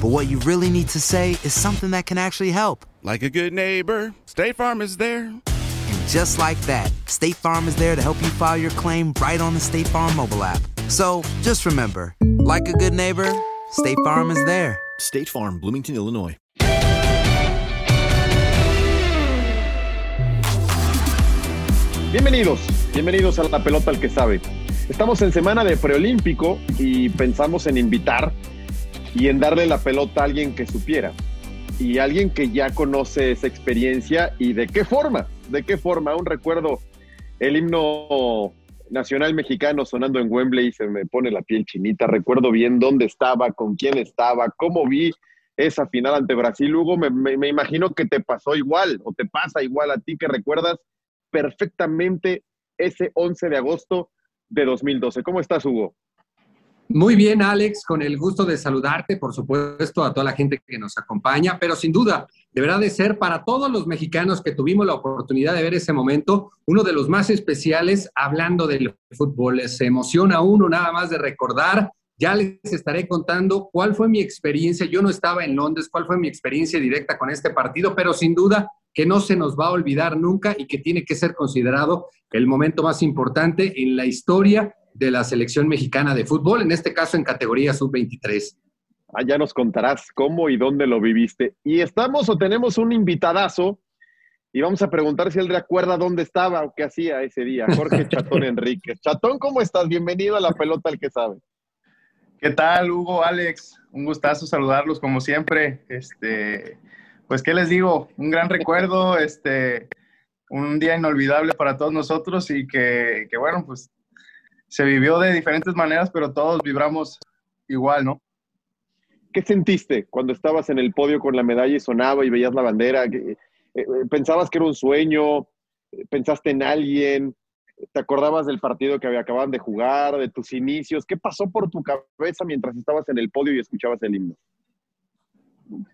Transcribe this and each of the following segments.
but what you really need to say is something that can actually help. Like a good neighbor, State Farm is there. And just like that, State Farm is there to help you file your claim right on the State Farm mobile app. So just remember, like a good neighbor, State Farm is there. State Farm, Bloomington, Illinois. Bienvenidos, bienvenidos a la pelota al que sabe. Estamos en semana de preolímpico y pensamos en invitar y en darle la pelota a alguien que supiera y alguien que ya conoce esa experiencia y de qué forma, de qué forma. Aún recuerdo el himno nacional mexicano sonando en Wembley se me pone la piel chinita. Recuerdo bien dónde estaba, con quién estaba, cómo vi esa final ante Brasil. Hugo, me, me- me imagino que te pasó igual o te pasa igual a ti que recuerdas perfectamente ese 11 de agosto de 2012. ¿Cómo estás, Hugo? Muy bien, Alex, con el gusto de saludarte, por supuesto, a toda la gente que nos acompaña, pero sin duda, deberá de ser para todos los mexicanos que tuvimos la oportunidad de ver ese momento, uno de los más especiales hablando del fútbol. Se emociona uno nada más de recordar. Ya les estaré contando cuál fue mi experiencia. Yo no estaba en Londres, cuál fue mi experiencia directa con este partido, pero sin duda que no se nos va a olvidar nunca y que tiene que ser considerado el momento más importante en la historia de la selección mexicana de fútbol, en este caso en categoría sub-23. Allá nos contarás cómo y dónde lo viviste. Y estamos o tenemos un invitadazo y vamos a preguntar si él recuerda dónde estaba o qué hacía ese día. Jorge Chatón Enríquez. Chatón, ¿cómo estás? Bienvenido a la pelota al que sabe. ¿Qué tal, Hugo, Alex? Un gustazo saludarlos como siempre. Este, pues, ¿qué les digo? Un gran recuerdo, este, un día inolvidable para todos nosotros y que, que, bueno, pues se vivió de diferentes maneras, pero todos vibramos igual, ¿no? ¿Qué sentiste cuando estabas en el podio con la medalla y sonaba y veías la bandera? ¿Qué- eh, ¿Pensabas que era un sueño? ¿Pensaste en alguien? ¿Te acordabas del partido que acababan de jugar, de tus inicios? ¿Qué pasó por tu cabeza mientras estabas en el podio y escuchabas el himno?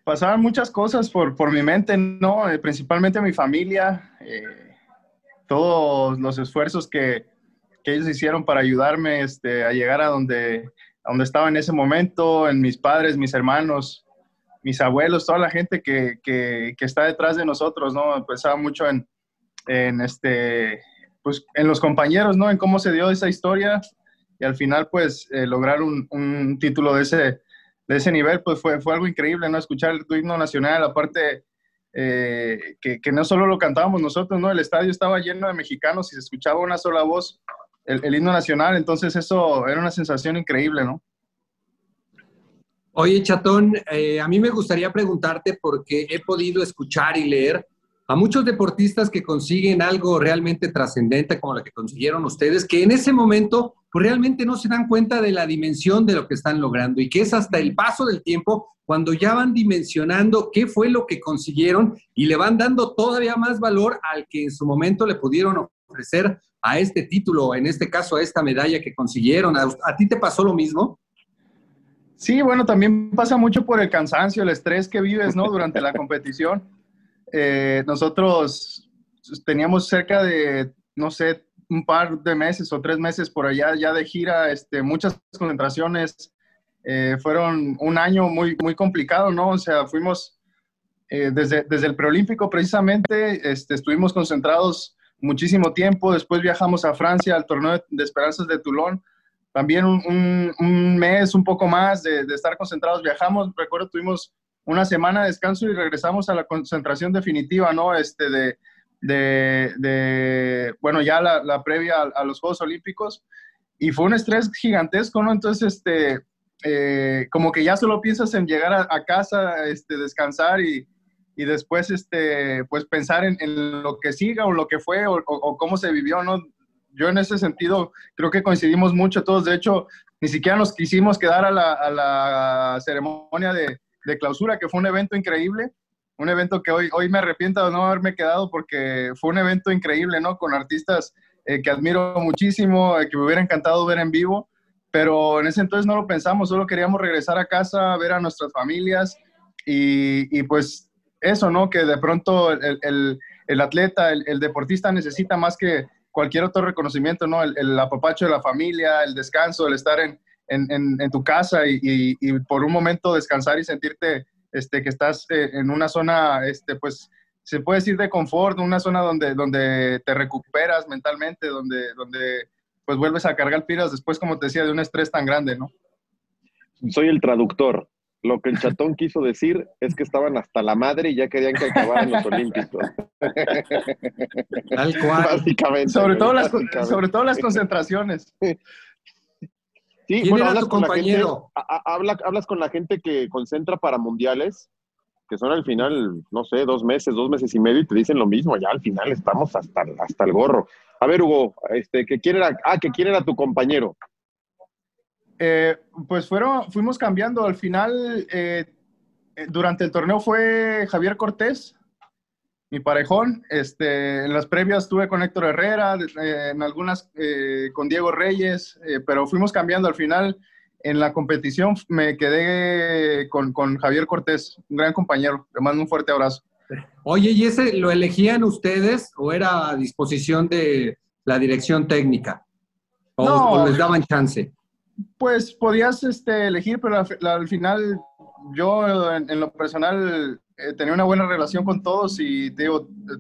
Pasaban muchas cosas por, por mi mente, ¿no? Eh, principalmente mi familia, eh, todos los esfuerzos que, que ellos hicieron para ayudarme este, a llegar a donde, a donde estaba en ese momento, en mis padres, mis hermanos, mis abuelos, toda la gente que, que, que está detrás de nosotros, ¿no? Pensaba mucho en, en, este, pues, en los compañeros, ¿no? En cómo se dio esa historia y al final, pues, eh, lograr un, un título de ese, de ese nivel, pues fue, fue algo increíble, ¿no? Escuchar el himno nacional, aparte eh, que, que no solo lo cantábamos nosotros, ¿no? El estadio estaba lleno de mexicanos y se escuchaba una sola voz, el, himno nacional, entonces eso era una sensación increíble, ¿no? Oye, Chatón, eh, a mí me gustaría preguntarte porque he podido escuchar y leer a muchos deportistas que consiguen algo realmente trascendente como lo que consiguieron ustedes, que en ese momento pues, realmente no se dan cuenta de la dimensión de lo que están logrando y que es hasta el paso del tiempo cuando ya van dimensionando qué fue lo que consiguieron y le van dando todavía más valor al que en su momento le pudieron ofrecer a este título, en este caso a esta medalla que consiguieron. ¿A, ti te pasó lo mismo? Sí, bueno, también pasa mucho por el cansancio, el estrés que vives, ¿no? Durante la competición. Eh, nosotros teníamos cerca de, no sé, un par de meses o tres meses por allá ya de gira, este, muchas concentraciones. Eh, fueron un año muy, muy complicado, ¿no? O sea, fuimos eh, desde, desde el preolímpico precisamente, este, estuvimos concentrados muchísimo tiempo. Después viajamos a Francia al torneo de Esperanzas de Toulon. También un, mes, un poco más de, estar concentrados. Viajamos, recuerdo, tuvimos una semana de descanso y regresamos a la concentración definitiva, ¿no? Este, de, de, bueno, ya la, previa a, a, los Juegos Olímpicos. Y fue un estrés gigantesco, ¿no? Entonces, este, eh, como que ya solo piensas en llegar a, a casa, este, descansar y, y después, este, pues pensar en, en, lo que siga o lo que fue o, o, o, cómo se vivió, ¿no? Yo en ese sentido creo que coincidimos mucho todos. De hecho, ni siquiera nos quisimos quedar a la, a la ceremonia de, de, clausura, que fue un evento increíble. Un evento que hoy, hoy me arrepiento de no haberme quedado porque fue un evento increíble, ¿no? Con artistas eh, que admiro muchísimo, eh, que me hubiera encantado ver en vivo. Pero en ese entonces no lo pensamos, solo queríamos regresar a casa, ver a nuestras familias y, y pues eso, ¿no? Que de pronto el, el, atleta, el, deportista necesita más que cualquier otro reconocimiento, ¿no? El, apapacho de la familia, el descanso, el estar en, en, en, tu casa y, y, y, por un momento descansar y sentirte este, que estás eh, en una zona, este, pues, se puede decir de confort, una zona donde, donde te recuperas mentalmente, donde, donde pues vuelves a cargar pilas después, como te decía, de un estrés tan grande, ¿no? Soy el traductor. Lo que el chatón quiso decir es que estaban hasta la madre y ya querían que acabaran los Olímpicos. Tal cual. Básicamente. Sobre todo, las, sobre todo las concentraciones. Sí, ¿Quién bueno, era hablas tu con la compañero? gente, a- a- habla- hablas con la gente que concentra para mundiales, que son al final, no sé, dos meses, dos meses y medio, y te dicen lo mismo, ya al final estamos hasta, hasta el gorro. A ver, Hugo, este, que quién era, ah, que quién era tu compañero. Eh, pues fueron, fuimos cambiando. Al final, eh, eh, durante el torneo fue Javier Cortés, mi parejón. Este, en las previas estuve con Héctor Herrera, eh, en algunas eh, con Diego Reyes, pero fuimos cambiando. Al final, en la competición me quedé con, con Javier Cortés, un gran compañero. Le mando un fuerte abrazo. Oye, ¿y ese lo elegían ustedes o era a disposición de la dirección técnica? ¿O, No. o les daban chance? Pues podías este, elegir, pero al, fi- al final yo en, lo personal eh, tenía una buena relación con todos y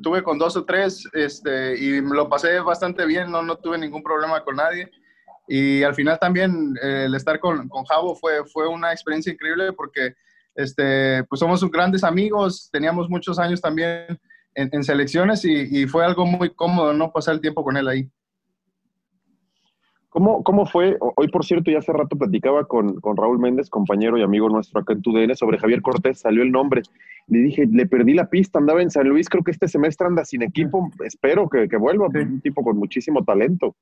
tuve con dos o tres este, y lo pasé bastante bien, no, no tuve ningún problema con nadie. Y al final también eh, el estar con, con Javo fue, fue una experiencia increíble porque este, pues somos grandes amigos, teníamos muchos años también en, en selecciones y, y fue algo muy cómodo no pasar el tiempo con él ahí. ¿Cómo, ¿Cómo fue? Hoy, por cierto, ya hace rato platicaba con, con Raúl Méndez, compañero y amigo nuestro acá en TUDN, sobre Javier Cortés, salió el nombre. Le dije, le perdí la pista, andaba en San Luis, creo que este semestre anda sin equipo, espero que, que vuelva, Sí. un tipo con muchísimo talento.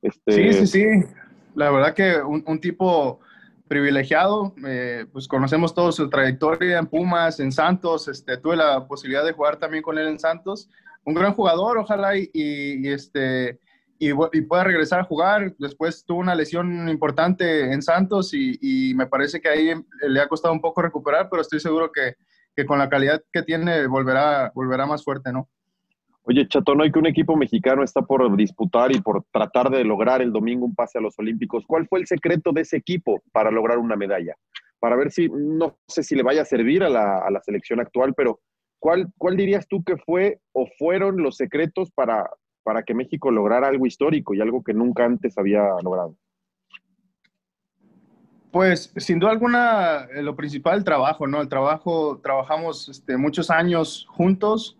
Este, Sí, sí, sí. La verdad que un, un tipo privilegiado, eh, pues conocemos toda su trayectoria en Pumas, en Santos, este, tuve la posibilidad de jugar también con él en Santos, un gran jugador, ojalá y, y- y, este, y, y regresar a jugar, después tuvo una lesión importante en Santos y, me parece que ahí le ha costado un poco recuperar, pero estoy seguro que, que con la calidad que tiene volverá, volverá más fuerte, ¿no? Oye, Chatón, hoy que un equipo mexicano está por disputar y por tratar de lograr el domingo un pase a los Olímpicos, ¿cuál fue el secreto de ese equipo para lograr una medalla? Para ver si, no sé si le vaya a servir a la, a la selección actual, pero ¿cuál, ¿cuál dirías tú que fue o fueron los secretos para, para que México lograra algo histórico y algo que nunca antes había logrado? Pues sin duda alguna, eh, lo principal, el trabajo, ¿no? El trabajo, trabajamos este, muchos años juntos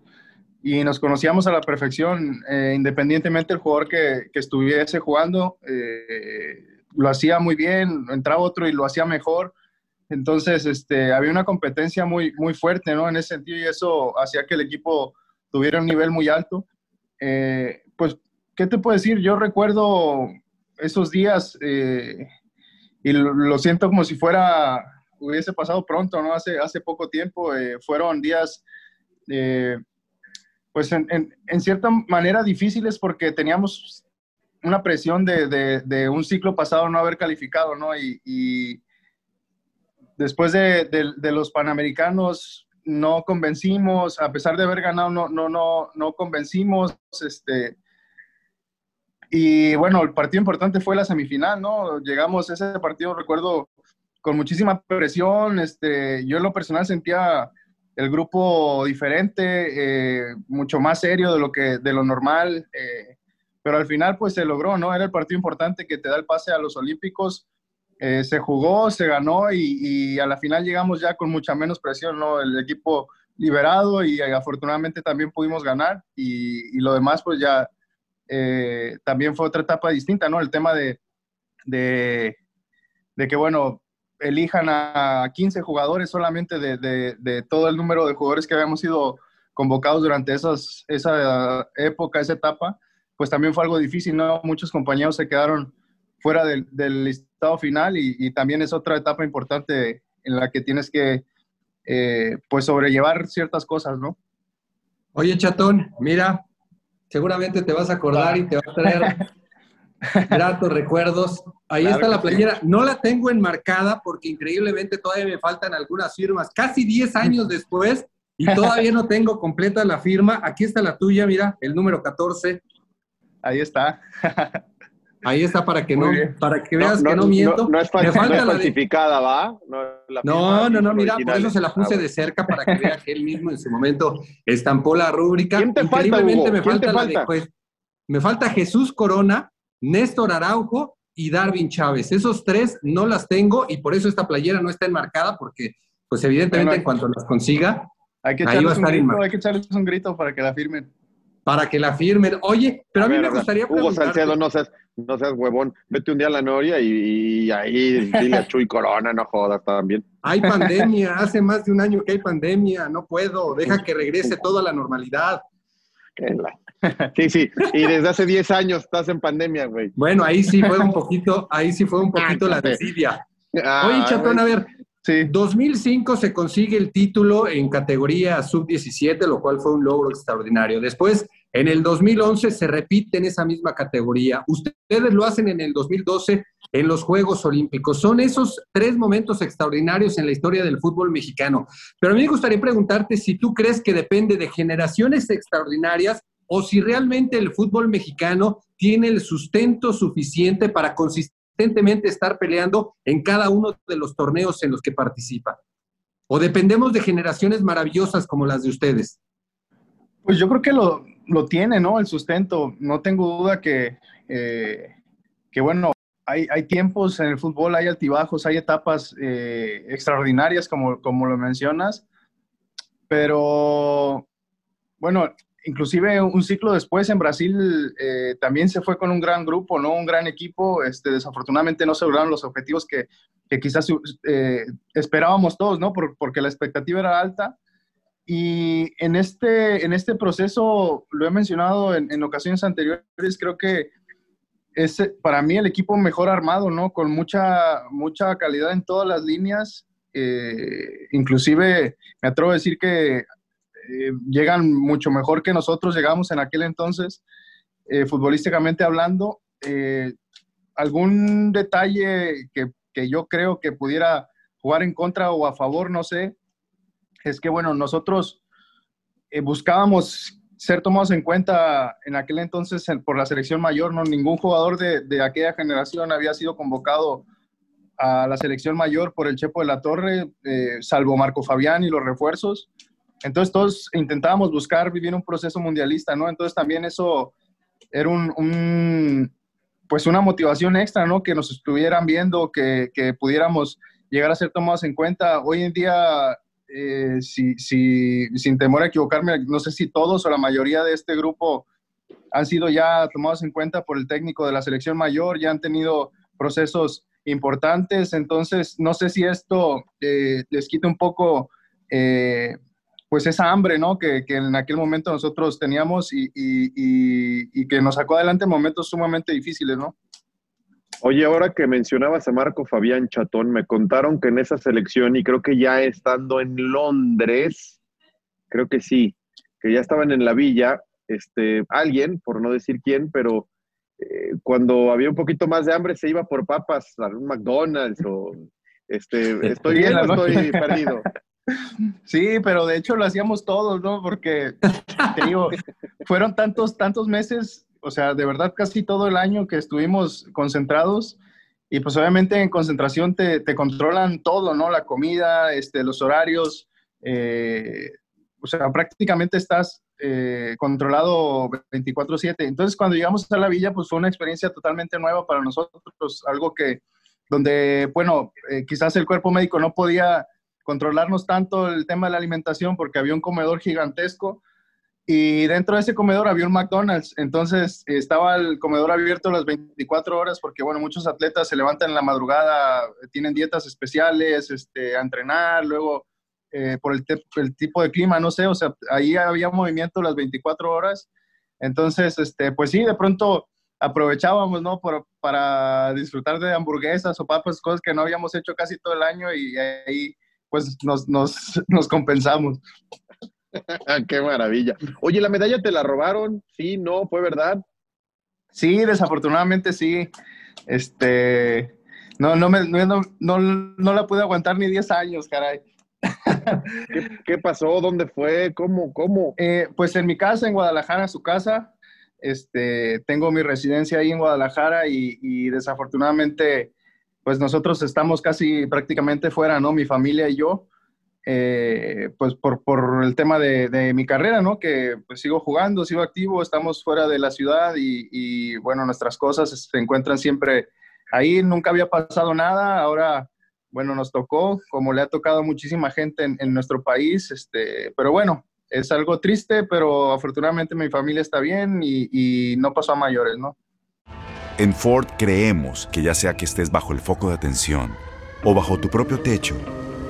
y nos conocíamos a la perfección, eh, independientemente del jugador que, estuviese jugando, eh, lo hacía muy bien, entraba otro y lo hacía mejor. Entonces, este, había una competencia muy, muy fuerte, ¿no? En ese sentido, y eso hacía que el equipo tuviera un nivel muy alto. Eh, pues, ¿qué te puedo decir? Yo recuerdo esos días eh, y lo, siento como si fuera, hubiese pasado pronto, ¿no? Hace, hace poco tiempo, eh, fueron días, pues en, en, cierta manera difíciles porque teníamos una presión de, de, de, un ciclo pasado no haber calificado, ¿no? Y, y, después de, de, los Panamericanos no convencimos, a pesar de haber ganado, no, no, no, no convencimos. Este, y bueno, el partido importante fue la semifinal, ¿no? Llegamos a ese partido, recuerdo, con muchísima presión. Este, yo en lo personal sentía el grupo diferente, eh, mucho más serio de lo, que, de lo normal. Eh, pero al final pues se logró, ¿no? Era el partido importante que te da el pase a los Olímpicos. Eh, se jugó, se ganó y, a la final llegamos ya con mucha menos presión, ¿no? El equipo liberado y afortunadamente también pudimos ganar y, lo demás pues ya también fue otra etapa distinta, ¿no? El tema de, de, de que, bueno, elijan a 15 jugadores solamente de, todo el número de jugadores que habíamos sido convocados durante esas, esa época, esa etapa, pues también fue algo difícil, ¿no? Muchos compañeros se quedaron fuera del, del listado final y, también es otra etapa importante en la que tienes que, eh, pues, sobrellevar ciertas cosas, ¿no? Oye, Chatón, mira, seguramente te vas a acordar y te va a traer gratos recuerdos. Ahí está la playera. No la tengo enmarcada porque increíblemente todavía me faltan algunas firmas. Casi 10 años después y todavía no tengo completa la firma. Aquí está la tuya, mira, el número 14. Ahí está. Ahí está para que no, para que veas que no miento. No, es, falsificada, ¿va? No, no, no, mira, por eso se la puse ah, de cerca para que vea que él mismo en su momento estampó la rúbrica. ¿Quién te Increíblemente me falta, la de, pues, me falta Jesús Corona, Néstor Araujo y Darwin Chávez. Esos tres no las tengo y por eso esta playera no está enmarcada porque, pues evidentemente en cuanto las consiga, hay que ahí va a estar grito, Hay que echarles un grito para que la firmen. Para que la firmen. Oye, pero a, mí me gustaría Hugo Salcedo, no seas, no seas huevón. Vete un día a la Noria y, ahí dile a Chuy Corona, no jodas también. Hay pandemia, hace más de un año que hay pandemia, no puedo. Deja que regrese toda la normalidad. Sí, sí, y desde hace 10 años estás en pandemia, güey. Bueno, ahí sí fue un poquito, ahí sí fue un poquito la desidia. Ah, Oye, Chatón, a ver, sí. 2005 se consigue el título en categoría sub-17, lo cual fue un logro extraordinario. Después, en el 2011 se repite en esa misma categoría. Ustedes lo hacen en el 2012 en los Juegos Olímpicos. Son esos tres momentos extraordinarios en la historia del fútbol mexicano. Pero a mí me gustaría preguntarte si tú crees que depende de generaciones extraordinarias o si realmente el fútbol mexicano tiene el sustento suficiente para consistentemente estar peleando en cada uno de los torneos en los que participa. ¿O dependemos de generaciones maravillosas como las de ustedes? Pues yo creo que lo, tiene, ¿no? El sustento. No tengo duda que, eh, que bueno, hay, hay, tiempos en el fútbol, hay altibajos, hay etapas eh, extraordinarias, como, como lo mencionas, pero bueno, inclusive un ciclo después en Brasil eh, también se fue con un gran grupo, ¿no? Un gran equipo. Este, desafortunadamente no se lograron los objetivos que, que quizás esperábamos todos, ¿no? porque la expectativa era alta. Y en este, en este proceso, lo he mencionado en, en ocasiones anteriores, creo que es para mí el equipo mejor armado, ¿no? Con mucha, mucha calidad en todas las líneas. Eh, inclusive me atrevo a decir que eh, llegan mucho mejor que nosotros llegamos en aquel entonces, eh, futbolísticamente hablando. Eh, algún detalle que, que, yo creo que pudiera jugar en contra o a favor, no sé, es que, bueno, nosotros buscábamos ser tomados en cuenta en aquel entonces por la selección mayor, no ningún jugador de, aquella generación había sido convocado a la selección mayor por el Chepo de la Torre, salvo Marco Fabián y los refuerzos. Entonces todos intentábamos buscar vivir un proceso mundialista, ¿no? Entonces también eso era un, pues una motivación extra, ¿no? Que nos estuvieran viendo, que pudiéramos llegar a ser tomados en cuenta. Hoy en día, eh, si, si, sin temor a equivocarme, no sé si todos o la mayoría de este grupo han sido ya tomados en cuenta por el técnico de la selección mayor, ya han tenido procesos importantes, entonces no sé si esto eh, les quita un poco eh, pues esa hambre, ¿no? Que, en aquel momento nosotros teníamos y, que nos sacó adelante en momentos sumamente difíciles, ¿no? Oye, ahora que mencionabas a Marco Fabián Chatón, me contaron que en esa selección, y creo que ya estando en Londres, creo que sí, que ya estaban en la villa, este, alguien, por no decir quién, pero eh, cuando había un poquito más de hambre se iba por papas a un McDonald's o Este, ¿Estoy bien o estoy perdido? Sí, pero de hecho lo hacíamos todos, ¿no? Porque, te digo, fueron tantos, tantos meses, o sea, de verdad casi todo el año que estuvimos concentrados y pues obviamente en concentración te, te controlan todo, ¿no? La comida, este, los horarios, eh, o sea, prácticamente estás eh, controlado 24/7. Entonces, cuando llegamos a la villa, pues fue una experiencia totalmente nueva para nosotros, algo que, donde, bueno, eh, quizás el cuerpo médico no podía controlarnos tanto el tema de la alimentación porque había un comedor gigantesco y dentro de ese comedor había un McDonald's. Entonces estaba el comedor abierto las 24 horas porque, bueno, muchos atletas se levantan en la madrugada, tienen dietas especiales, este, a entrenar, luego eh, por el, el, tipo de clima, no sé, o sea, ahí había movimiento las 24 horas. Entonces, este, pues sí, de pronto aprovechábamos, ¿no? Por, para disfrutar de hamburguesas o papas, cosas que no habíamos hecho casi todo el año y ahí pues nos, nos, nos compensamos. Qué maravilla. Oye, ¿la medalla te la robaron? Sí, no, fue verdad. Sí, desafortunadamente sí. Este, no, no, me, no, no, no la pude aguantar ni 10 años, caray. ¿Qué, pasó? ¿Dónde fue? ¿Cómo? ¿Cómo? Eh, pues en mi casa, en Guadalajara, su casa. Este, tengo mi residencia ahí en Guadalajara y, y, desafortunadamente, pues nosotros estamos casi prácticamente fuera, ¿no? Mi familia y yo, eh, pues por, por, el tema de, de, mi carrera, ¿no? Que pues sigo jugando, sigo activo, estamos fuera de la ciudad y, y bueno, nuestras cosas se encuentran siempre ahí. Nunca había pasado nada, ahora bueno, nos tocó, como le ha tocado a muchísima gente en, nuestro país, este, pero bueno, es algo triste, pero afortunadamente mi familia está bien y, y no pasó a mayores, ¿no? En Ford creemos que ya sea que estés bajo el foco de atención o bajo tu propio techo,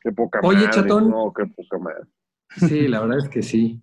Qué poca Oye, madre, Chatón. No, qué poca madre. Sí, la verdad es que sí.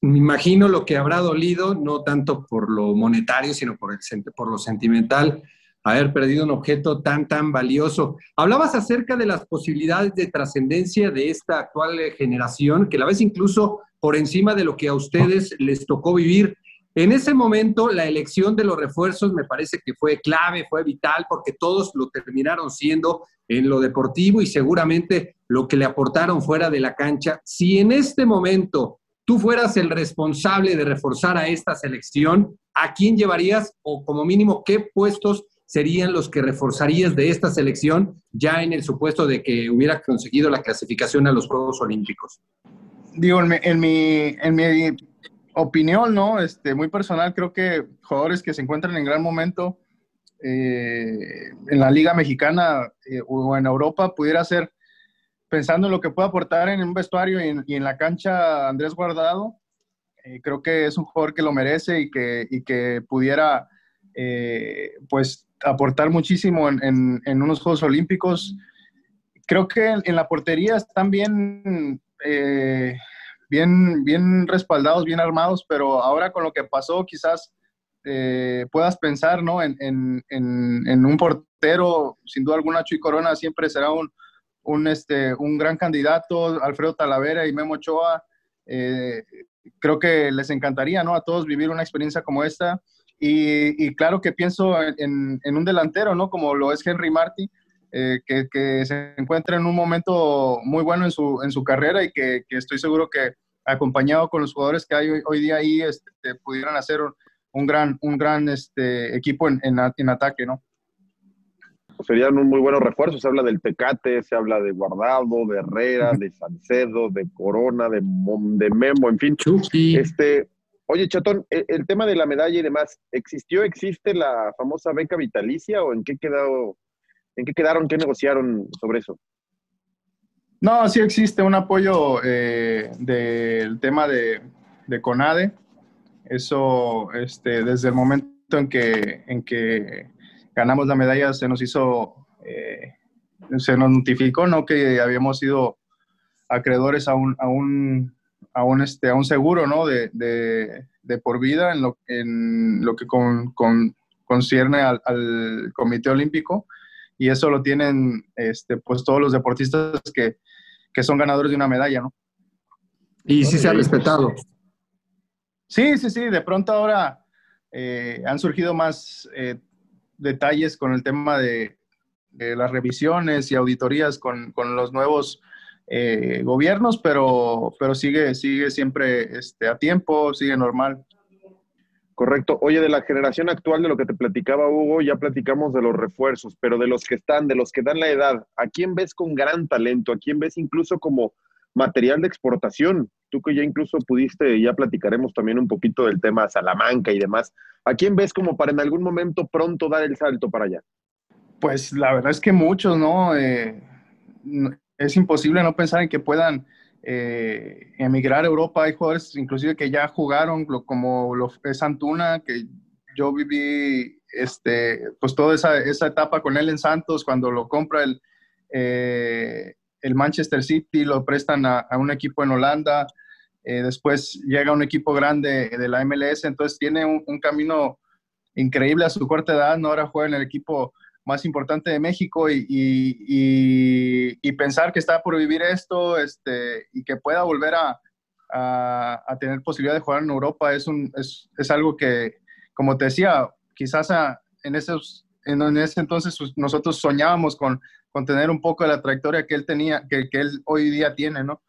Me imagino lo que habrá dolido, no tanto por lo monetario, sino por, el, por lo sentimental, haber perdido un objeto tan, tan valioso. Hablabas acerca de las posibilidades de trascendencia de esta actual generación, que la ves incluso por encima de lo que a ustedes les tocó vivir. En ese momento, la elección de los refuerzos me parece que fue clave, fue vital, porque todos lo terminaron siendo en lo deportivo y seguramente lo que le aportaron fuera de la cancha. Si en este momento tú fueras el responsable de reforzar a esta selección, ¿a quién llevarías o como mínimo qué puestos serían los que reforzarías de esta selección ya en el supuesto de que hubiera conseguido la clasificación a los Juegos Olímpicos? Digo, en mi, en mi, en mi opinión, ¿no? Este, muy personal, creo que jugadores que se encuentran en gran momento eh, en la Liga Mexicana eh, o en Europa pudiera ser pensando en lo que puede aportar en un vestuario y en, la cancha Andrés Guardado, eh, creo que es un jugador que lo merece y que, y que pudiera pues aportar muchísimo en, en, unos Juegos Olímpicos. Creo que en, la portería están bien, bien, bien respaldados, bien armados, pero ahora con lo que pasó quizás puedas pensar ¿no? en, un portero, sin duda alguna Chuy Corona siempre será un, un, este, un gran candidato, Alfredo Talavera y Memo Ochoa. Eh, creo que les encantaría ¿no? a todos vivir una experiencia como esta. Y, claro que pienso en, un delantero, ¿no? Como lo es Henry Martí, eh, que, se encuentra en un momento muy bueno en su, en su carrera y que, estoy seguro que acompañado con los jugadores que hay hoy, día ahí, este, pudieran hacer un, gran, un gran este, equipo en, en ataque, ¿no? serían un muy buenos refuerzos. Se habla del Tecate, se habla de Guardado, de Herrera, de Salcedo, de Corona, de, de Memo, en fin. Este, oye, Chatón, e, el, tema de la medalla y demás, ¿existió, existe la famosa beca vitalicia o en qué quedó, en qué quedaron, qué negociaron sobre eso? No, sí existe un apoyo eh, del tema de, de, CONADE. Eso, este, desde el momento en que, en que ganamos la medalla, se nos hizo, eh, se nos notificó, ¿no? Que habíamos sido acreedores a un, a un, a un, este, a un seguro, ¿no? De, de, por vida en lo, en lo que con, con, concierne al, Comité Olímpico. Y eso lo tienen, este, pues, todos los deportistas que, que son ganadores de una medalla, ¿no? Y sí se ha respetado. Sí, sí, sí. De pronto ahora eh, han surgido más eh, detalles con el tema de, las revisiones y auditorías con, los nuevos eh, gobiernos, pero, pero sigue, sigue siempre este, a tiempo, sigue normal. Correcto. Oye, de la generación actual, de lo que te platicaba Hugo, ya platicamos de los refuerzos, pero de los que están, de los que dan la edad, ¿a quién ves con gran talento? ¿A quién ves incluso como material de exportación? Tú que ya incluso pudiste, ya platicaremos también un poquito del tema Salamanca y demás. ¿A quién ves como para en algún momento pronto dar el salto para allá? Pues la verdad es que muchos, ¿no? Eh, es imposible no pensar en que puedan eh, emigrar a Europa. Hay jugadores inclusive que ya jugaron, como lo es que yo viví este, pues toda esa, etapa con él en Santos, cuando lo compra el, eh, el Manchester City, lo prestan a, un equipo en Holanda, eh, después llega un equipo grande de la MLS, entonces tiene un, camino increíble a su corta edad, ¿no? ahora juega en el equipo más importante de México y, y, pensar que está por vivir esto este, y que pueda volver a, a, tener posibilidad de jugar en Europa es, un, es, es algo que, como te decía, quizás en, esos, en, en ese entonces nosotros soñábamos con con tener un poco de la trayectoria que él tenía, que, que él hoy día tiene, ¿no?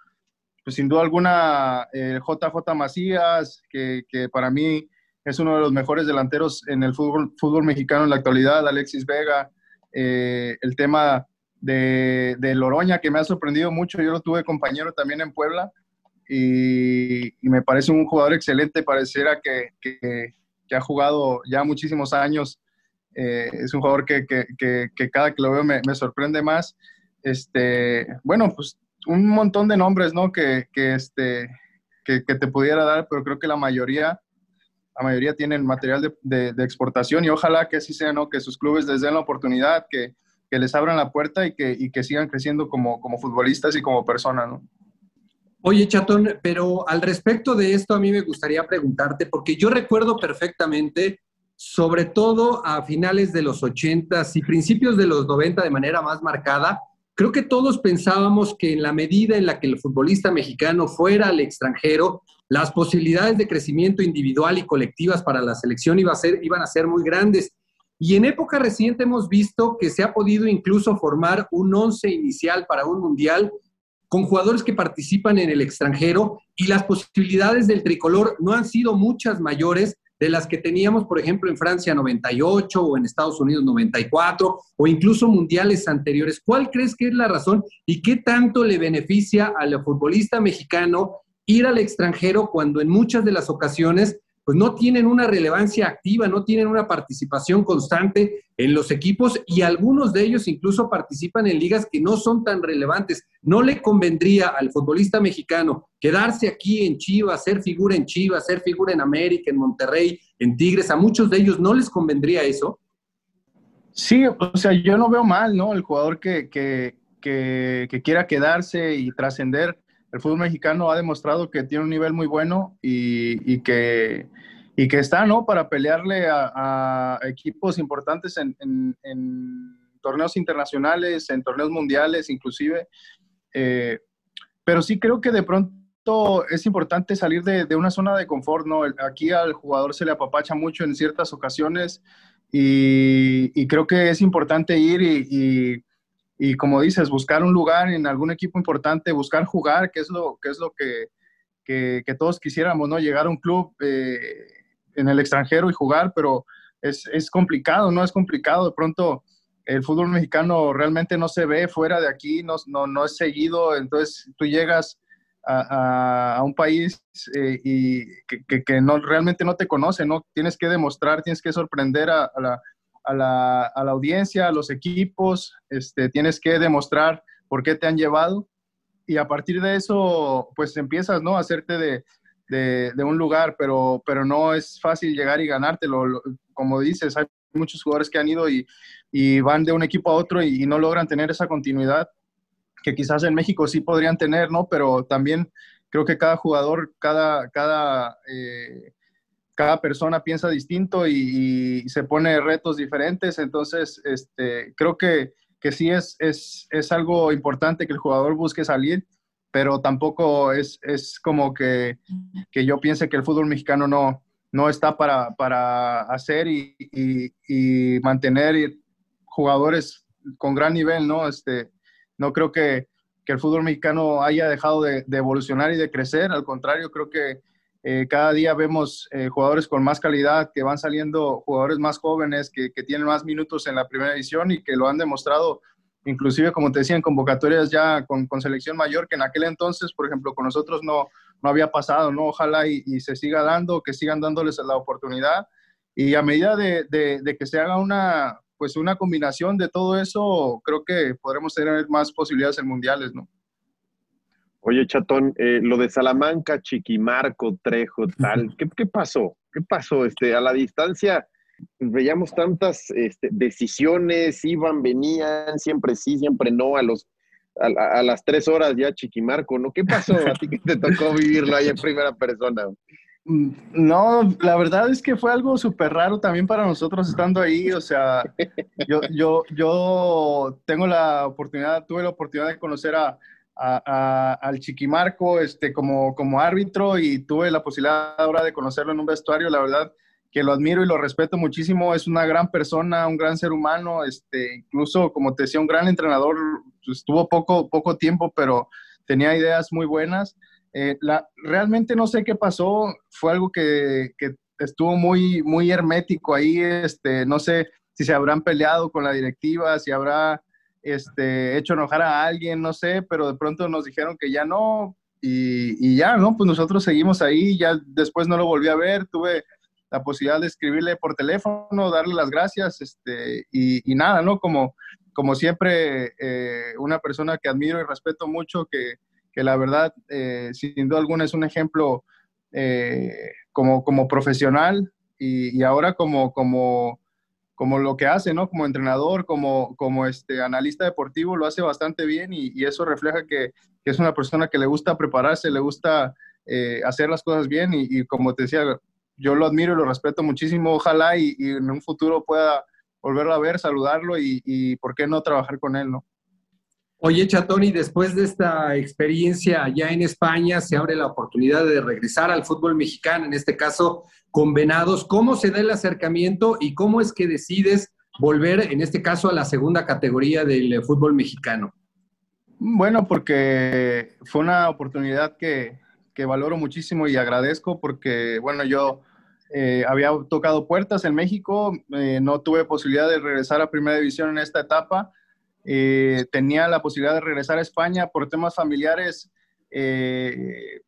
Pues sin duda alguna, eh, JJ Macías, que, que, para mí es uno de los mejores delanteros en el fútbol, mexicano en la actualidad, Alexis Vega, eh, el tema de, de, Loroña, que me ha sorprendido mucho, yo lo tuve compañero también en Puebla, y, me parece un jugador excelente, pareciera que, que, que ha jugado ya muchísimos años eh, es un jugador que, cada que lo veo me, sorprende más. Este, bueno, pues un montón de nombres, ¿no? Que, este, que, te pudiera dar, pero creo que la mayoría, la mayoría tienen material de, exportación y ojalá que así sea, ¿no? Que sus clubes les den la oportunidad, que, les abran la puerta y que, que sigan creciendo como, como futbolistas y como personas, ¿no? Oye, Chatón, pero al respecto de esto a mí me gustaría preguntarte, porque yo recuerdo perfectamente sobre todo a finales de los 80 y principios de los 90 de manera más marcada, creo que todos pensábamos que en la medida en la que el futbolista mexicano fuera al extranjero, las posibilidades de crecimiento individual y colectivas para la selección iba a ser, iban a ser muy grandes. Y en época reciente hemos visto que se ha podido incluso formar un once inicial para un mundial con jugadores que participan en el extranjero y las posibilidades del tricolor no han sido muchas mayores de las que teníamos, por ejemplo, en Francia 98 o en Estados Unidos 94 o incluso mundiales anteriores. ¿Cuál crees que es la razón y qué tanto le beneficia al futbolista mexicano ir al extranjero cuando en muchas de las ocasiones pues no tienen una relevancia activa, no tienen una participación constante en los equipos y algunos de ellos incluso participan en ligas que no son tan relevantes. No le convendría al futbolista mexicano quedarse aquí en Chivas, ser figura en Chivas, ser figura en América, en Monterrey, en Tigres. A muchos de ellos no les convendría eso. Sí, o sea, yo no veo mal, ¿no? El jugador que, que, que, quiera quedarse y trascender. El fútbol mexicano ha demostrado que tiene un nivel muy bueno y, que, está, ¿no? Para pelearle a, equipos importantes en, torneos internacionales, en torneos mundiales, inclusive. Eh, pero sí creo que de pronto es importante salir de, una zona de confort, ¿no? Aquí al jugador se le apapacha mucho en ciertas ocasiones y, creo que es importante ir y como dices, buscar un lugar en algún equipo importante, buscar jugar, que es lo que, es lo que, que, todos quisiéramos, ¿no? Llegar a un club eh, en el extranjero y jugar, pero es, es, complicado, ¿no? Es complicado. De pronto el fútbol mexicano realmente no se ve fuera de aquí, no, no, no es seguido, entonces tú llegas a, a, un país eh, y que, que, no, realmente no te conoce, ¿no? Tienes que demostrar, tienes que sorprender a, a la a la, audiencia, a los equipos, este, tienes que demostrar por qué te han llevado y a partir de eso, pues empiezas, ¿no? A hacerte de, un lugar, pero, pero no es fácil llegar y ganártelo. Como dices, hay muchos jugadores que han ido y, van de un equipo a otro y, no logran tener esa continuidad que quizás en México sí podrían tener, ¿no? Pero también creo que cada jugador, cada, cada eh, cada persona piensa distinto y, se pone retos diferentes, entonces este, creo que, que sí es, es, es, algo importante que el jugador busque salir, pero tampoco es, es como que, que, yo piense que el fútbol mexicano no, no está para, para hacer y, y, mantener jugadores con gran nivel, ¿no? Este, no creo que, que el fútbol mexicano haya dejado de, de evolucionar y de crecer, al contrario, creo que eh, cada día vemos eh, jugadores con más calidad, que van saliendo jugadores más jóvenes, que, tienen más minutos en la primera edición y que lo han demostrado, inclusive, como te decía, en convocatorias ya con, selección mayor, que en aquel entonces, por ejemplo, con nosotros no, no había pasado, ¿no? Ojalá y, se siga dando, que sigan dándoles la oportunidad. Y a medida de, de que se haga una, pues una combinación de todo eso, creo que podremos tener más posibilidades en mundiales, ¿no? Oye, Chatón, eh, lo de Salamanca, Chiquimarco, Trejo, tal, ¿qué, pasó? ¿Qué pasó? Este, a la distancia veíamos tantas este, decisiones, iban, venían, siempre sí, siempre no, a los a, las tres horas ya Chiquimarco, ¿no? ¿Qué pasó a ti que te tocó vivirlo ahí en primera persona? Mm, no, la verdad es que fue algo súper raro también para nosotros estando ahí, o sea, yo, yo, yo tengo la oportunidad, tuve la oportunidad de conocer a, al Chiquimarco este, como, como árbitro y tuve la posibilidad ahora de conocerlo en un vestuario. La verdad que lo admiro y lo respeto muchísimo. Es una gran persona, un gran ser humano, este, incluso, como te decía, un gran entrenador. Estuvo poco, poco tiempo, pero tenía ideas muy buenas. Eh, la, realmente no sé qué pasó. Fue algo que, que estuvo muy, muy hermético ahí. Este, no sé si se habrán peleado con la directiva, si habrá este, hecho enojar a alguien, no sé, pero de pronto nos dijeron que ya no, y, ya, ¿no? Pues nosotros seguimos ahí, ya después no lo volví a ver, tuve la posibilidad de escribirle por teléfono, darle las gracias, este, y, nada, ¿no? Como, como siempre, eh, una persona que admiro y respeto mucho, que, que la verdad, eh, sin duda alguna, es un ejemplo eh, como, como profesional y, y ahora como, como como lo que hace, ¿no? Como entrenador, como, como este analista deportivo, lo hace bastante bien y, eso refleja que, es una persona que le gusta prepararse, le gusta eh, hacer las cosas bien y, como te decía, yo lo admiro y lo respeto muchísimo. Ojalá y, en un futuro pueda volverlo a ver, saludarlo y, y por qué no trabajar con él, ¿no? Oye, Chatoni, después de esta experiencia ya en España, se abre la oportunidad de regresar al fútbol mexicano, en este caso con Venados. ¿Cómo se da el acercamiento y cómo es que decides volver, en este caso, a la segunda categoría del fútbol mexicano? Bueno, porque fue una oportunidad que, valoro muchísimo y agradezco porque, bueno, yo eh, había tocado puertas en México, eh, no tuve posibilidad de regresar a Primera División en esta etapa. Eh, tenía la posibilidad de regresar a España por temas familiares eh,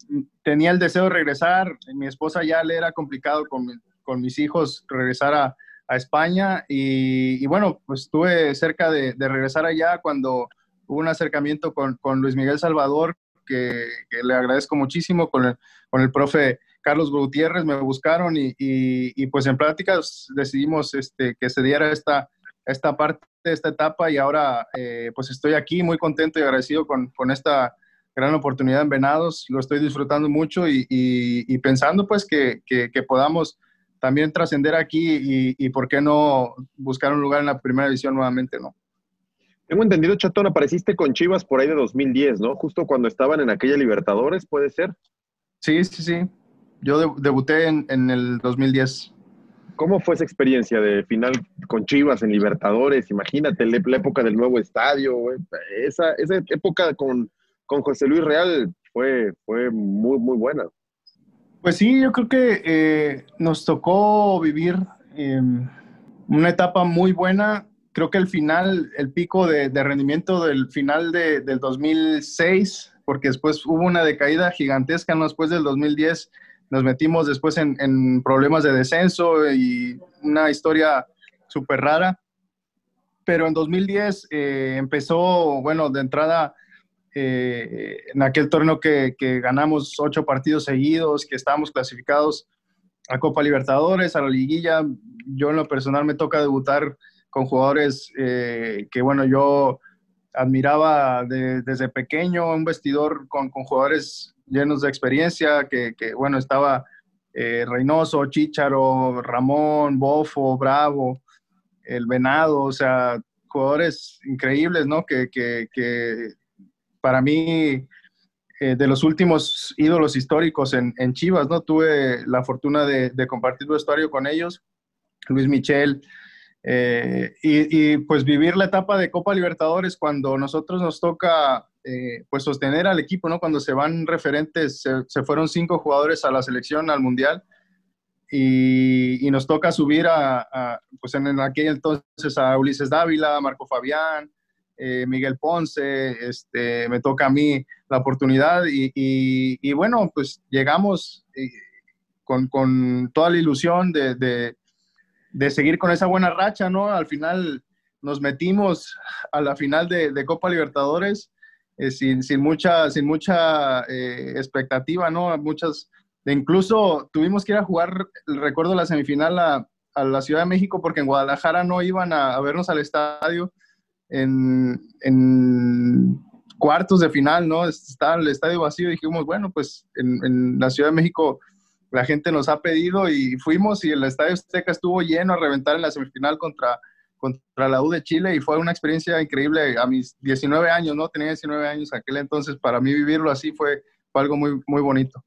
tenía el deseo de regresar. Mi esposa ya le era complicado con, con mis hijos regresar a, a España y, y, bueno, pues estuve cerca de, de, regresar allá cuando hubo un acercamiento con, con Luis Miguel Salvador, que, que, le agradezco muchísimo, con el, con el profe Carlos Gutiérrez, me buscaron y, y, y pues en pláticas decidimos este, que se diera esta, esta parte, esta etapa y ahora eh, pues estoy aquí muy contento y agradecido con, con esta gran oportunidad en Venados, lo estoy disfrutando mucho y, y, y pensando pues que, que, que, podamos también trascender aquí y, y, por qué no buscar un lugar en la primera división nuevamente, ¿no? Tengo entendido, Chatón, apareciste con Chivas por ahí de 2010, ¿no? Justo cuando estaban en aquella Libertadores, ¿puede ser? Sí, sí, sí. Yo de, debuté en, en, el 2010. ¿Cómo fue esa experiencia de final con Chivas en Libertadores? Imagínate la, época del nuevo estadio, esa, esa época con, con José Luis Real fue, fue muy, muy buena. Pues sí, yo creo que eh, nos tocó vivir eh, una etapa muy buena. Creo que el final, el pico de, de rendimiento del final de, del 2006, porque después hubo una decaída gigantesca, ¿no? después del 2010 nos metimos después en, en problemas de descenso y una historia súper rara. Pero en 2010 eh, empezó, bueno, de entrada eh, en aquel torneo que, que, ganamos ocho partidos seguidos, que estábamos clasificados a Copa Libertadores, a la liguilla. Yo en lo personal me toca debutar con jugadores eh, que, bueno, yo admiraba de, desde pequeño, un vestidor con, con, jugadores llenos de experiencia, que, que bueno, estaba eh, Reynoso, Chicharo, Ramón, Bofo, Bravo, el Venado, o sea, jugadores increíbles, ¿no? Que, que, que para mí, eh, de los últimos ídolos históricos en, en, Chivas, ¿no? Tuve la fortuna de, compartir vestuario con ellos, Luis Michel, eh, y, y, pues vivir la etapa de Copa Libertadores cuando nosotros nos toca eh, pues sostener al equipo, ¿no? Cuando se van referentes, se, se, fueron cinco jugadores a la selección, al Mundial, y, y nos toca subir a, a, pues en aquel entonces a Ulises Dávila, Marco Fabián, eh, Miguel Ponce, este, me toca a mí la oportunidad y, y, y bueno, pues llegamos eh, con, con, toda la ilusión de, de, de, seguir con esa buena racha, ¿no? Al final nos metimos a la final de, de Copa Libertadores eh, sin, sin, mucha, sin mucha eh, expectativa, ¿no? Muchas, incluso tuvimos que ir a jugar, recuerdo la semifinal a, a la Ciudad de México porque en Guadalajara no iban a, vernos al estadio en, en, cuartos de final, ¿no? Está el estadio vacío y dijimos, bueno, pues en, en, la Ciudad de México la gente nos ha pedido y fuimos y el estadio Azteca estuvo lleno a reventar en la semifinal contra, contra la U de Chile y fue una experiencia increíble a mis 19 años, ¿no? Tenía 19 años aquel entonces, para mí vivirlo así fue, algo muy, muy bonito.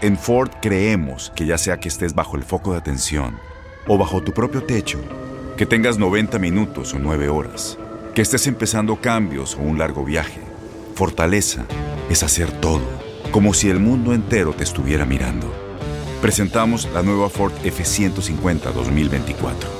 En Ford creemos que ya sea que estés bajo el foco de atención o bajo tu propio techo, que tengas 90 minutos o 9 horas, que estés empezando cambios o un largo viaje. Fortaleza es hacer todo, como si el mundo entero te estuviera mirando. Presentamos la nueva Ford F150 2024.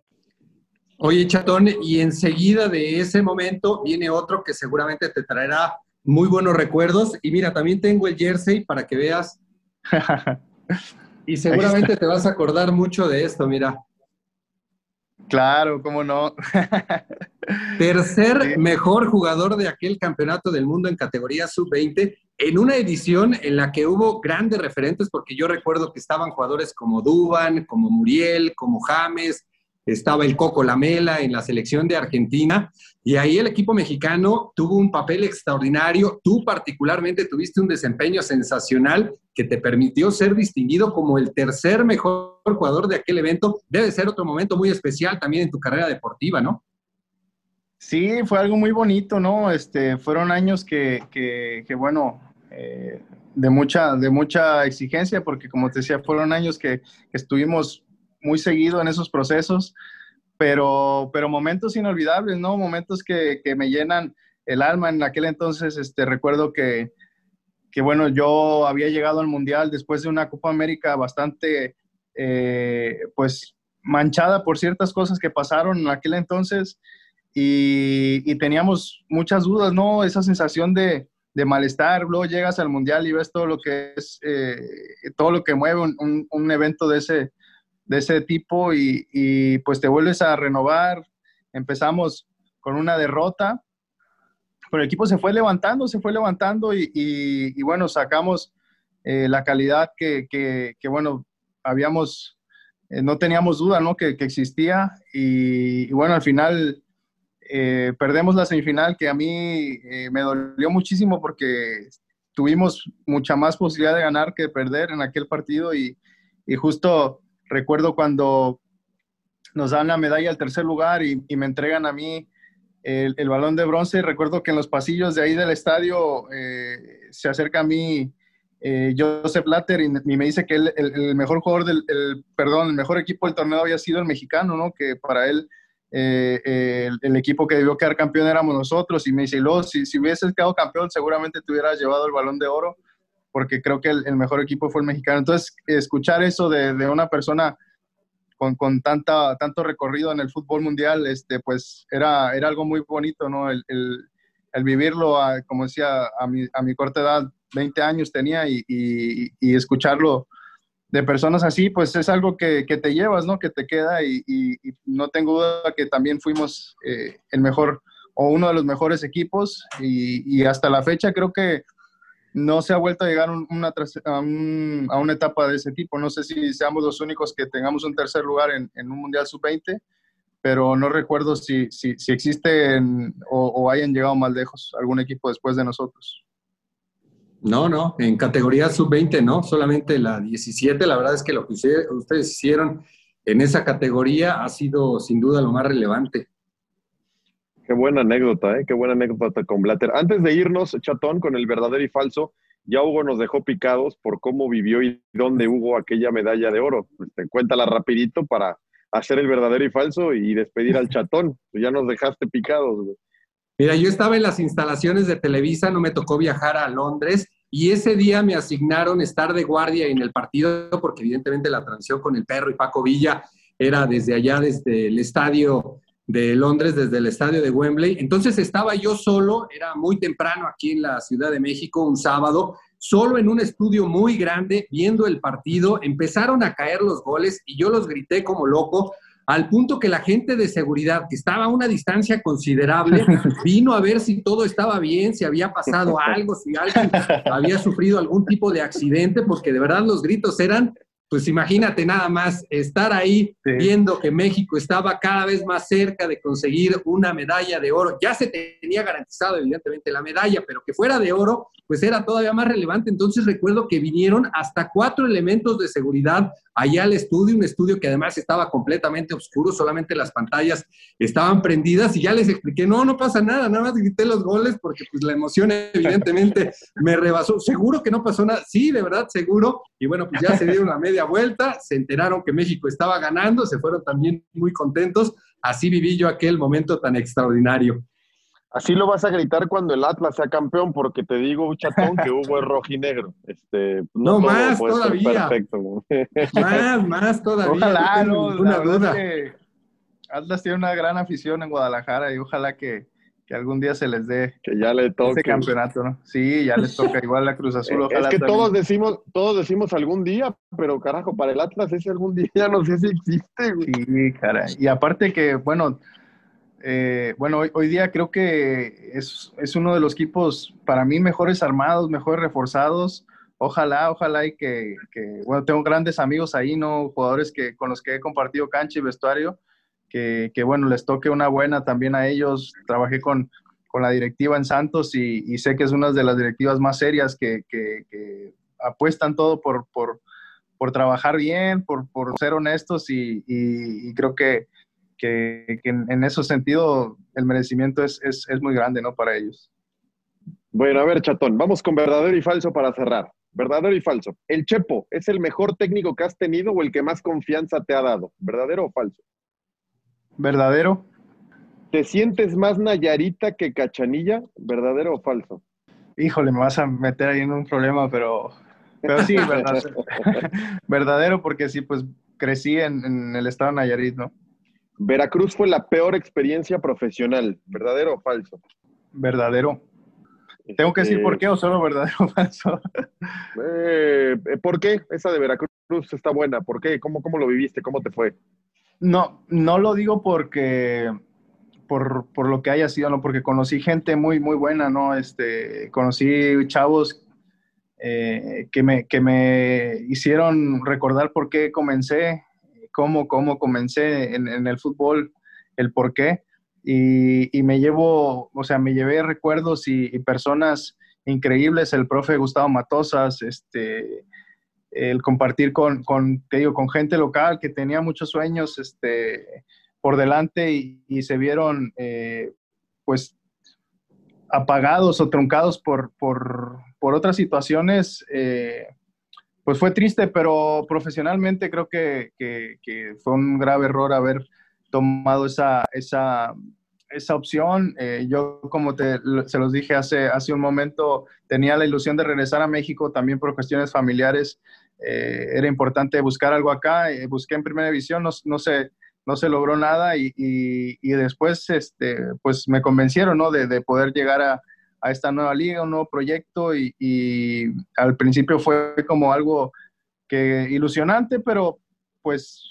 Oye, Chatón, y enseguida de ese momento viene otro que seguramente te traerá muy buenos recuerdos. Y mira, también tengo el jersey para que veas. y seguramente te vas a acordar mucho de esto, mira. Claro, cómo no. Tercer mejor jugador de aquel campeonato del mundo en categoría sub-20, en una edición en la que hubo grandes referentes, porque yo recuerdo que estaban jugadores como Duban, como Muriel, como James, estaba el Coco Lamela en la selección de Argentina y ahí el equipo mexicano tuvo un papel extraordinario. Tú particularmente tuviste un desempeño sensacional que te permitió ser distinguido como el tercer mejor jugador de aquel evento. Debe ser otro momento muy especial también en tu carrera deportiva, ¿no? Sí, fue algo muy bonito, ¿no? Este, fueron años que, que, bueno, eh, de, mucha, de mucha exigencia, porque como te decía, fueron años que, que estuvimos muy seguido en esos procesos, pero, pero momentos inolvidables, ¿no? Momentos que, que me llenan el alma. En aquel entonces, este, recuerdo que, que, bueno, yo había llegado al Mundial después de una Copa América bastante, eh, pues, manchada por ciertas cosas que pasaron en aquel entonces y, y teníamos muchas dudas, ¿no? Esa sensación de, de, malestar, luego llegas al Mundial y ves todo lo que es, eh, todo lo que mueve un, un evento de ese, de ese tipo y, pues te vuelves a renovar. Empezamos con una derrota, pero el equipo se fue levantando, se fue levantando y, bueno, sacamos eh, la calidad que, bueno, habíamos, eh, no teníamos duda, ¿no? Que, existía y, bueno, al final eh, perdemos la semifinal que a mí me dolió muchísimo porque tuvimos mucha más posibilidad de ganar que perder en aquel partido y, y justo Recuerdo cuando nos dan la medalla al tercer lugar y, me entregan a mí el, balón de bronce. Recuerdo que en los pasillos de ahí del estadio eh, se acerca a mí eh, Joseph Latter y, me dice que el, mejor jugador del, perdón, el mejor equipo del torneo había sido el mexicano, ¿no? Que para él eh, el, equipo que debió quedar campeón éramos nosotros. Y me dice, luego, si, si hubieses quedado campeón, seguramente te hubieras llevado el balón de oro porque creo que el, mejor equipo fue el mexicano. Entonces, escuchar eso de, una persona con, con, tanta, tanto recorrido en el fútbol mundial, este, pues era, era algo muy bonito, ¿no? El, el, vivirlo, como decía, a mi, a mi, corta edad, 20 años tenía, y, y, escucharlo de personas así, pues es algo que, que te llevas, ¿no? Que te queda, y, no tengo duda que también fuimos eh, el mejor o uno de los mejores equipos, y hasta la fecha creo que no se ha vuelto a llegar a, una etapa de ese tipo. No sé si seamos los únicos que tengamos un tercer lugar en, un Mundial Sub-20, pero no recuerdo si, si, si existen o, hayan llegado más lejos algún equipo después de nosotros. No, no, en categoría sub-20 no, solamente la 17. La verdad es que lo que ustedes hicieron en esa categoría ha sido sin duda lo más relevante. Qué buena anécdota, ¿eh? Qué buena anécdota con Blatter. Antes de irnos, Chatón, con el verdadero y falso, ya Hugo nos dejó picados por cómo vivió y dónde hubo aquella medalla de oro. Este, cuéntala rapidito para hacer el verdadero y falso y despedir al Chatón. Ya nos dejaste picados, Mira, yo estaba en las instalaciones de Televisa, no me tocó viajar a Londres y ese día me asignaron estar de guardia en el partido porque evidentemente la transición con el perro y Paco Villa era desde allá, desde el estadio de Londres desde el estadio de Wembley. Entonces estaba yo solo, era muy temprano aquí en la Ciudad de México, un sábado, solo en un estudio muy grande, viendo el partido. Empezaron a caer los goles y yo los grité como loco, al punto que la gente de seguridad, que estaba a una distancia considerable, vino a ver si todo estaba bien, si había pasado algo, si alguien había sufrido algún tipo de accidente, porque de verdad los gritos eran pues imagínate nada más estar ahí viendo que México estaba cada vez más cerca de conseguir una medalla de oro. Ya se tenía garantizado, evidentemente, la medalla, pero que fuera de oro, pues era todavía más relevante. Entonces recuerdo que vinieron hasta cuatro elementos de seguridad allá al estudio, un estudio que además estaba completamente oscuro, solamente las pantallas estaban prendidas y ya les expliqué, no, no pasa nada, nada más grité los goles porque pues la emoción evidentemente me rebasó. Seguro que no pasó nada, sí, de verdad, seguro. Y bueno, pues ya se dieron la media vuelta, se enteraron que México estaba ganando, se fueron también muy contentos. Así viví yo aquel momento tan extraordinario. Así lo vas a gritar cuando el Atlas sea campeón, porque te digo, chatón, que hubo es rojinegro. Este, no, más todavía. Más, más todavía. Ojalá, no, ninguna duda. Atlas tiene una gran afición en Guadalajara y ojalá que, que, algún día se les dé que ya le toque ese campeonato, ¿no? Sí, ya les toca igual la Cruz Azul. Ojalá es que todos decimos, todos decimos algún día, pero carajo, para el Atlas ese algún día ya no sé si existe. Güey. Sí, cara. Y aparte que, bueno, eh, bueno, hoy, día creo que es, uno de los equipos para mí mejores armados, mejores reforzados. Ojalá, ojalá y que, bueno, tengo grandes amigos ahí, ¿no? Jugadores que, con los que he compartido cancha y vestuario, que, bueno, les toque una buena también a ellos. Trabajé con, la directiva en Santos y, sé que es una de las directivas más serias que, apuestan todo por, por, trabajar bien, por, ser honestos y creo que que, en, ese sentido el merecimiento es, es, es, muy grande, ¿no? Para ellos. Bueno, a ver, Chatón, vamos con verdadero y falso para cerrar. Verdadero y falso. ¿El Chepo es el mejor técnico que has tenido o el que más confianza te ha dado? ¿Verdadero o falso? Verdadero. ¿Te sientes más Nayarita que Cachanilla? ¿Verdadero o falso? Híjole, me vas a meter ahí en un problema, pero, pero sí, verdadero. verdadero porque sí, pues crecí en, en el estado Nayarit, ¿no? Veracruz fue la peor experiencia profesional, ¿verdadero o falso? Verdadero. ¿Tengo que decir por qué o solo verdadero o falso? Eh, ¿Por qué? Esa de Veracruz está buena. ¿Por qué? ¿Cómo, ¿Cómo lo viviste? ¿Cómo te fue? No, no lo digo porque por, lo que haya sido, no, porque conocí gente muy, muy buena, ¿no? Este, conocí chavos eh, que, me, que me hicieron recordar por qué comencé, cómo, cómo comencé en, el fútbol, el por qué. Y, me llevo, o sea, me llevé recuerdos y, personas increíbles, el profe Gustavo Matosas, este, el compartir con, con, te digo, con gente local que tenía muchos sueños este, por delante y, se vieron, eh, pues, apagados o truncados por, por, por otras situaciones. Eh, pues fue triste, pero profesionalmente creo que, fue un grave error haber tomado esa, esa, esa opción. Eh, yo, como te, se los dije hace, hace un momento, tenía la ilusión de regresar a México también por cuestiones familiares. Eh, era importante buscar algo acá. Eh, busqué en primera división, no, no, se, no se logró nada y, y, después este, pues me convencieron ¿no? de, de poder llegar a, a esta nueva liga, un nuevo proyecto y, al principio fue como algo que ilusionante, pero pues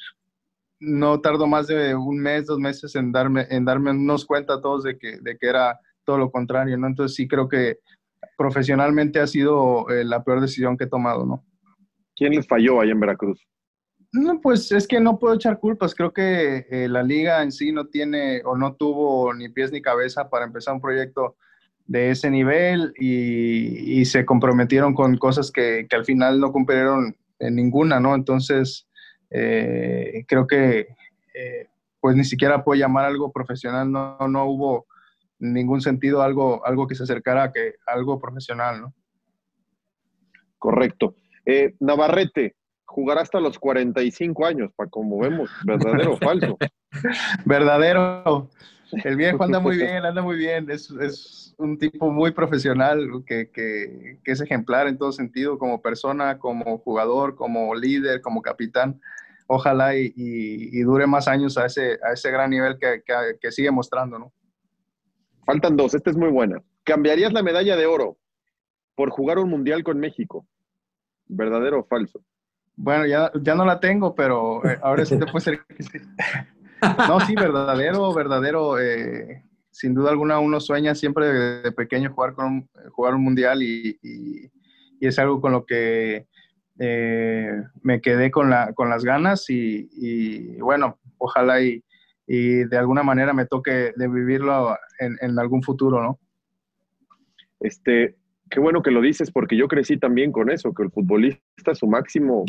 no tardó más de un mes, dos meses en darme, en darme unos cuenta todos de que, de que era todo lo contrario, ¿no? Entonces sí creo que profesionalmente ha sido eh, la peor decisión que he tomado, ¿no? ¿Quién les falló ahí en Veracruz? No, pues es que no puedo echar culpas. Creo que eh, la liga en sí no tiene o no tuvo ni pies ni cabeza para empezar un proyecto de ese nivel y, se comprometieron con cosas que, al final no cumplieron en ninguna, ¿no? Entonces, eh, creo que eh, pues ni siquiera puedo llamar algo profesional, no, no hubo ningún sentido algo, algo que se acercara a que algo profesional, ¿no? Correcto. Eh, Navarrete, jugará hasta los 45 años, para como vemos, verdadero o falso. verdadero. El viejo anda muy bien, anda muy bien. Es, es un tipo muy profesional que, que, que, es ejemplar en todo sentido, como persona, como jugador, como líder, como capitán. Ojalá y, y, dure más años a ese, a ese gran nivel que, que, sigue mostrando, ¿no? Faltan dos, esta es muy buena. ¿Cambiarías la medalla de oro por jugar un mundial con México? ¿Verdadero o falso? Bueno, ya, ya no la tengo, pero eh, ahora sí te puede ser que sí. No, sí, verdadero, verdadero. Eh, sin duda alguna uno sueña siempre de, pequeño jugar, con, jugar un mundial y, es algo con lo que eh, me quedé con, la, con las ganas y, bueno, ojalá y, de alguna manera me toque de vivirlo en, algún futuro, ¿no? Este, Qué bueno que lo dices porque yo crecí también con eso, que el futbolista su máximo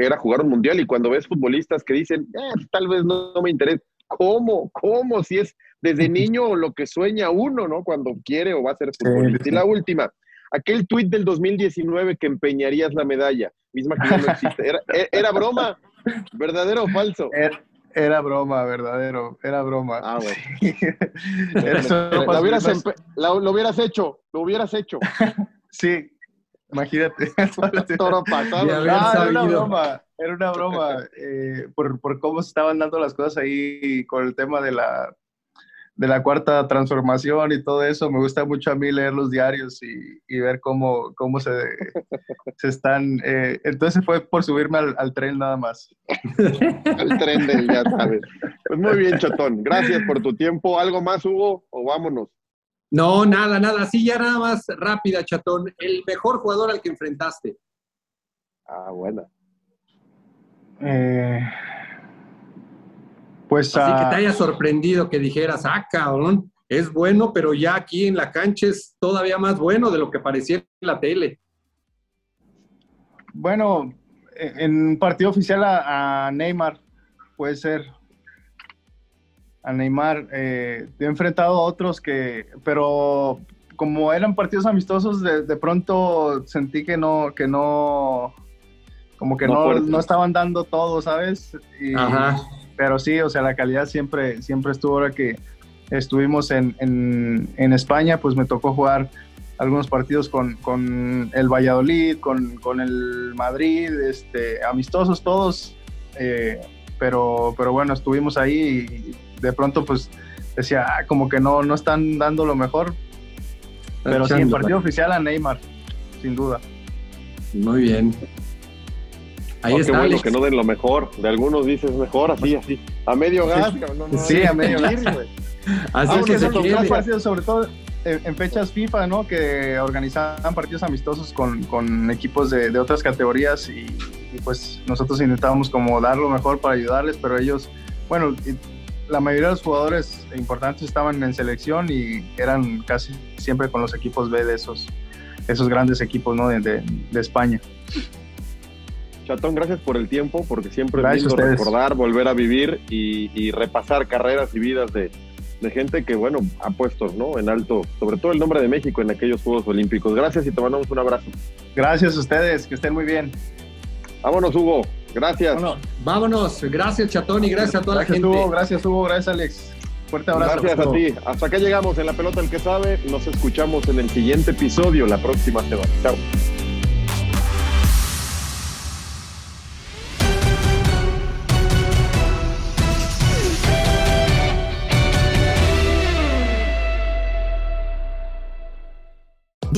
era jugar un mundial y cuando ves futbolistas que dicen, eh, tal vez no, me interesa, ¿cómo? ¿Cómo? Si es desde niño lo que sueña uno, ¿no? Cuando quiere o va a ser futbolista. Y la última, aquel tuit del 2019 que empeñarías la medalla, misma que ya no existe, ¿era, era broma? ¿Verdadero o falso? Era, broma, verdadero, era broma. Ah, bueno. lo, hubieras lo, hubieras hecho, lo hubieras hecho. sí, imagínate. Toro pasado. Ah, era una broma, era una broma eh, por, por cómo se estaban dando las cosas ahí con el tema de la de la cuarta transformación y todo eso. Me gusta mucho a mí leer los diarios y, ver cómo, cómo se, se están... Eh, entonces fue por subirme al, tren nada más. al tren del ya sabes. Pues muy bien, Chatón. Gracias por tu tiempo. ¿Algo más, Hugo? ¿O vámonos? No, nada, nada. Sí, ya nada más rápida, Chatón. El mejor jugador al que enfrentaste. Ah, buena. Eh... Pues, Así que te haya sorprendido que dijeras, ah, cabrón, es bueno, pero ya aquí en la cancha es todavía más bueno de lo que parecía en la tele. Bueno, en partido oficial a, Neymar, puede ser. A Neymar. Eh, he enfrentado a otros que, pero como eran partidos amistosos, de, pronto sentí que no, que no, como que no, no, estaban dando todo, ¿sabes? Y, Ajá pero sí, o sea, la calidad siempre, siempre estuvo. Ahora que estuvimos en, en, España, pues me tocó jugar algunos partidos con, con el Valladolid, con, con, el Madrid, este, amistosos todos, eh, pero, pero bueno, estuvimos ahí y de pronto pues decía, ah, como que no, no están dando lo mejor, pero sí, en partido oficial a Neymar, sin duda. Muy bien. Ahí oh, está. Qué bueno que no den lo mejor. De algunos dices mejor, así, así. A medio gas. sí, a medio gas. así es que se partidos, sobre todo en fechas FIFA, ¿no? Que organizaban partidos amistosos con, con equipos de, de, otras categorías y, pues nosotros intentábamos como dar lo mejor para ayudarles, pero ellos, bueno, la mayoría de los jugadores importantes estaban en selección y eran casi siempre con los equipos B de esos, esos grandes equipos, ¿no? de, de, de España. Chatón, gracias por el tiempo, porque siempre es lindo recordar, volver a vivir y, repasar carreras y vidas de, gente que, bueno, ha puesto ¿no? en alto, sobre todo el nombre de México en aquellos Juegos Olímpicos. Gracias y te mandamos un abrazo. Gracias a ustedes, que estén muy bien. Vámonos, Hugo. Gracias. vámonos. Gracias, Chatón, y gracias a toda la gente. Hugo, gracias, Hugo. Gracias, Alex. Fuerte abrazo. Gracias a ti. Hasta acá llegamos en La Pelota el que sabe. Nos escuchamos en el siguiente episodio la próxima semana. Chao.